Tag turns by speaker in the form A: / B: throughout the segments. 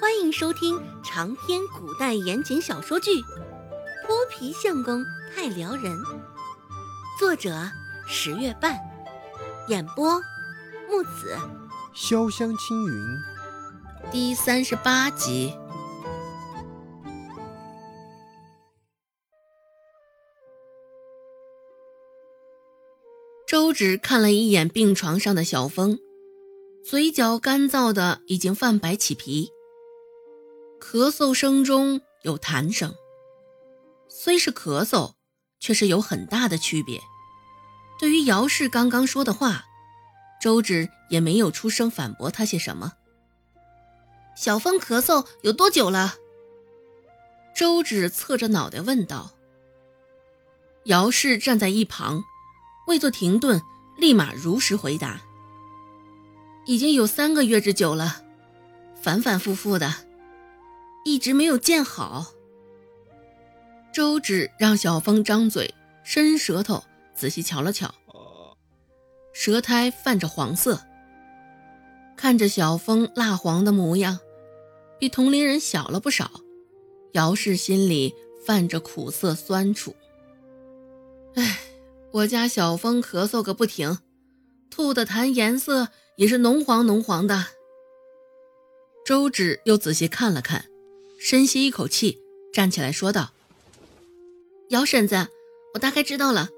A: 欢迎收听长篇古代言情小说剧《泼皮相公太撩人》，作者十月半，演播木子
B: 潇湘青云，
A: 第三十八集。周芷看了一眼病床上的小峰，嘴角干燥的已经泛白起皮。咳嗽声中有痰声，虽是咳嗽，却是有很大的区别。对于姚氏刚刚说的话，周芷也没有出声反驳他些什么。小峰咳嗽有多久了？周芷侧着脑袋问道。姚氏站在一旁，未做停顿，立马如实回答：“已经有三个月之久了，反反复复的。”一直没有见好。周芷让小峰张嘴，伸舌头，仔细瞧了瞧，舌苔泛着黄色。看着小峰蜡黄的模样，比同龄人小了不少。姚氏心里泛着苦涩酸楚。唉，我家小峰咳嗽个不停，吐的痰颜色也是浓黄浓黄的。周芷又仔细看了看。深吸一口气，站起来说道：“姚婶子，我大概知道了。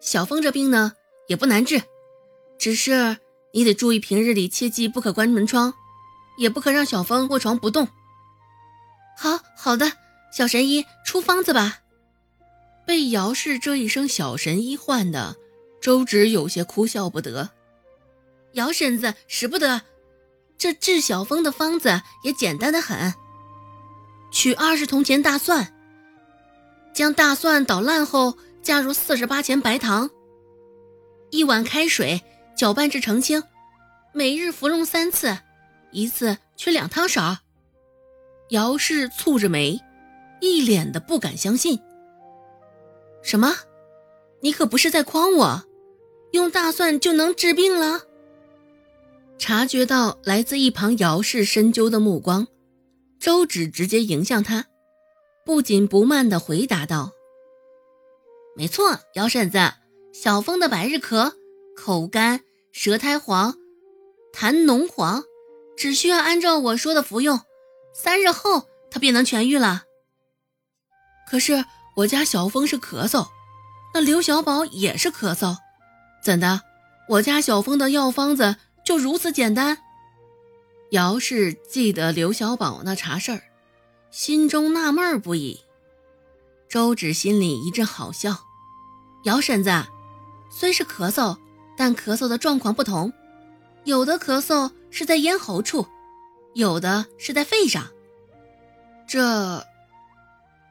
A: 小峰这病呢，也不难治，只是你得注意平日里切记不可关门窗，也不可让小峰卧床不动。”“好好的，小神医出方子吧。”被姚氏这一声“小神医”唤的，周芷有些哭笑不得。姚婶子使不得，这治小峰的方子也简单的很。取二十铜钱大蒜，将大蒜捣烂后，加入四十八钱白糖，一碗开水搅拌至澄清，每日服用三次，一次取两汤勺。姚氏蹙着眉，一脸的不敢相信。什么？你可不是在诓我？用大蒜就能治病了？察觉到来自一旁姚氏深究的目光。周芷直接迎向他，不紧不慢地回答道：“没错，姚婶子，小峰的百日咳，口干、舌苔黄、痰浓黄，只需要按照我说的服用，三日后他便能痊愈了。可是我家小峰是咳嗽，那刘小宝也是咳嗽，怎的？我家小峰的药方子就如此简单？”姚氏记得刘小宝那茬事儿，心中纳闷不已。周芷心里一阵好笑。姚婶子，虽是咳嗽，但咳嗽的状况不同，有的咳嗽是在咽喉处，有的是在肺上。这，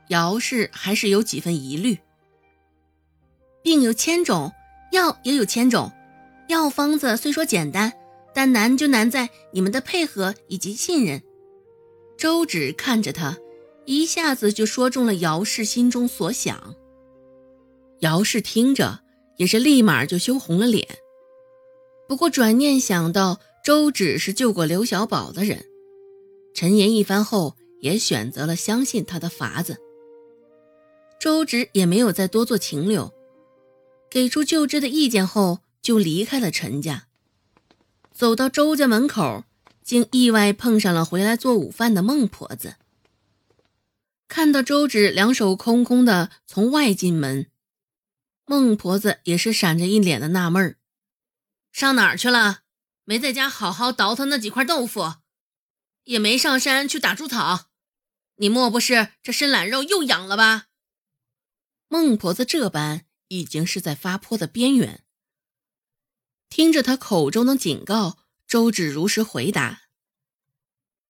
A: 姚氏还是有几分疑虑。病有千种，药也有千种，药方子虽说简单。但难就难在你们的配合以及信任。周芷看着他，一下子就说中了姚氏心中所想。姚氏听着也是立马就羞红了脸。不过转念想到周芷是救过刘小宝的人，沉言一番后，也选择了相信他的法子。周芷也没有再多做停留，给出救治的意见后，就离开了陈家。走到周家门口，竟意外碰上了回来做午饭的孟婆子。看到周芷两手空空的从外进门，孟婆子也是闪着一脸的纳闷儿：“上哪儿去了？没在家好好倒腾那几块豆腐，也没上山去打猪草。你莫不是这身懒肉又痒了吧？”孟婆子这般已经是在发泼的边缘。听着他口中的警告，周芷如实回答：“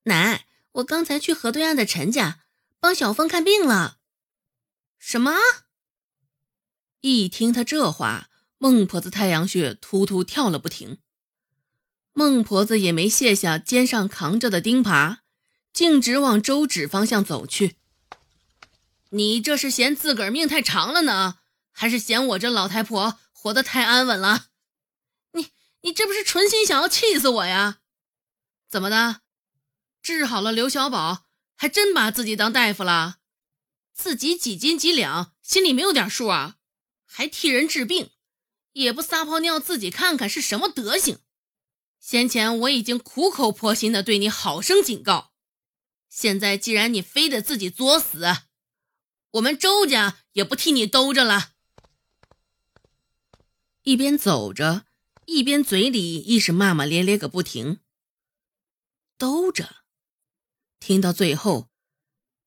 A: 奶，我刚才去河对岸的陈家帮小峰看病了。”什么？一听他这话，孟婆子太阳穴突突跳了不停。孟婆子也没卸下肩上扛着的钉耙，径直往周芷方向走去。你这是嫌自个儿命太长了呢，还是嫌我这老太婆活得太安稳了？你这不是存心想要气死我呀？怎么的？治好了刘小宝，还真把自己当大夫了？自己几斤几两，心里没有点数啊？还替人治病，也不撒泡尿自己看看是什么德行？先前我已经苦口婆心的对你好生警告，现在既然你非得自己作死，我们周家也不替你兜着了。一边走着，一边嘴里亦是骂骂咧咧个不停。兜着，听到最后，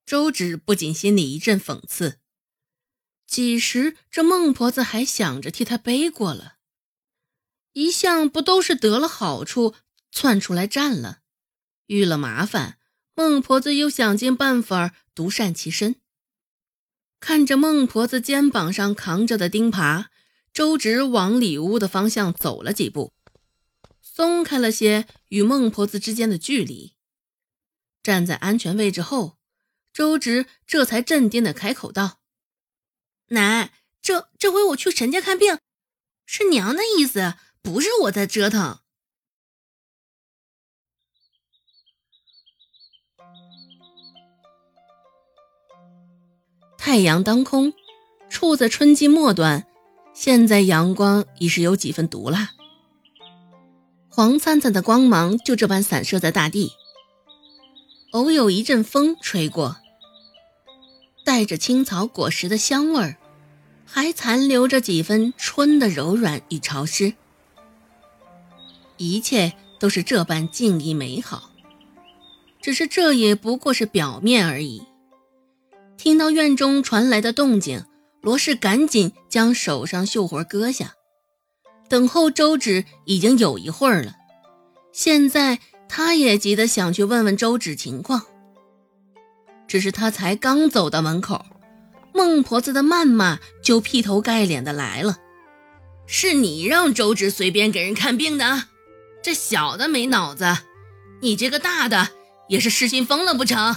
A: 周芷不仅心里一阵讽刺。几时这孟婆子还想着替他背过了？一向不都是得了好处窜出来占了，遇了麻烦，孟婆子又想尽办法独善其身。看着孟婆子肩膀上扛着的钉耙。周直往里屋的方向走了几步，松开了些与孟婆子之间的距离。站在安全位置后，周直这才镇定的开口道：“奶，这这回我去陈家看病，是娘的意思，不是我在折腾。”太阳当空，处在春季末端。现在阳光已是有几分毒辣，黄灿灿的光芒就这般散射在大地。偶有一阵风吹过，带着青草果实的香味儿，还残留着几分春的柔软与潮湿。一切都是这般静谧美好，只是这也不过是表面而已。听到院中传来的动静。罗氏赶紧将手上绣活割下，等候周芷已经有一会儿了。现在他也急得想去问问周芷情况，只是他才刚走到门口，孟婆子的谩骂就劈头盖脸的来了：“是你让周芷随便给人看病的？这小的没脑子，你这个大的也是失心疯了不成？”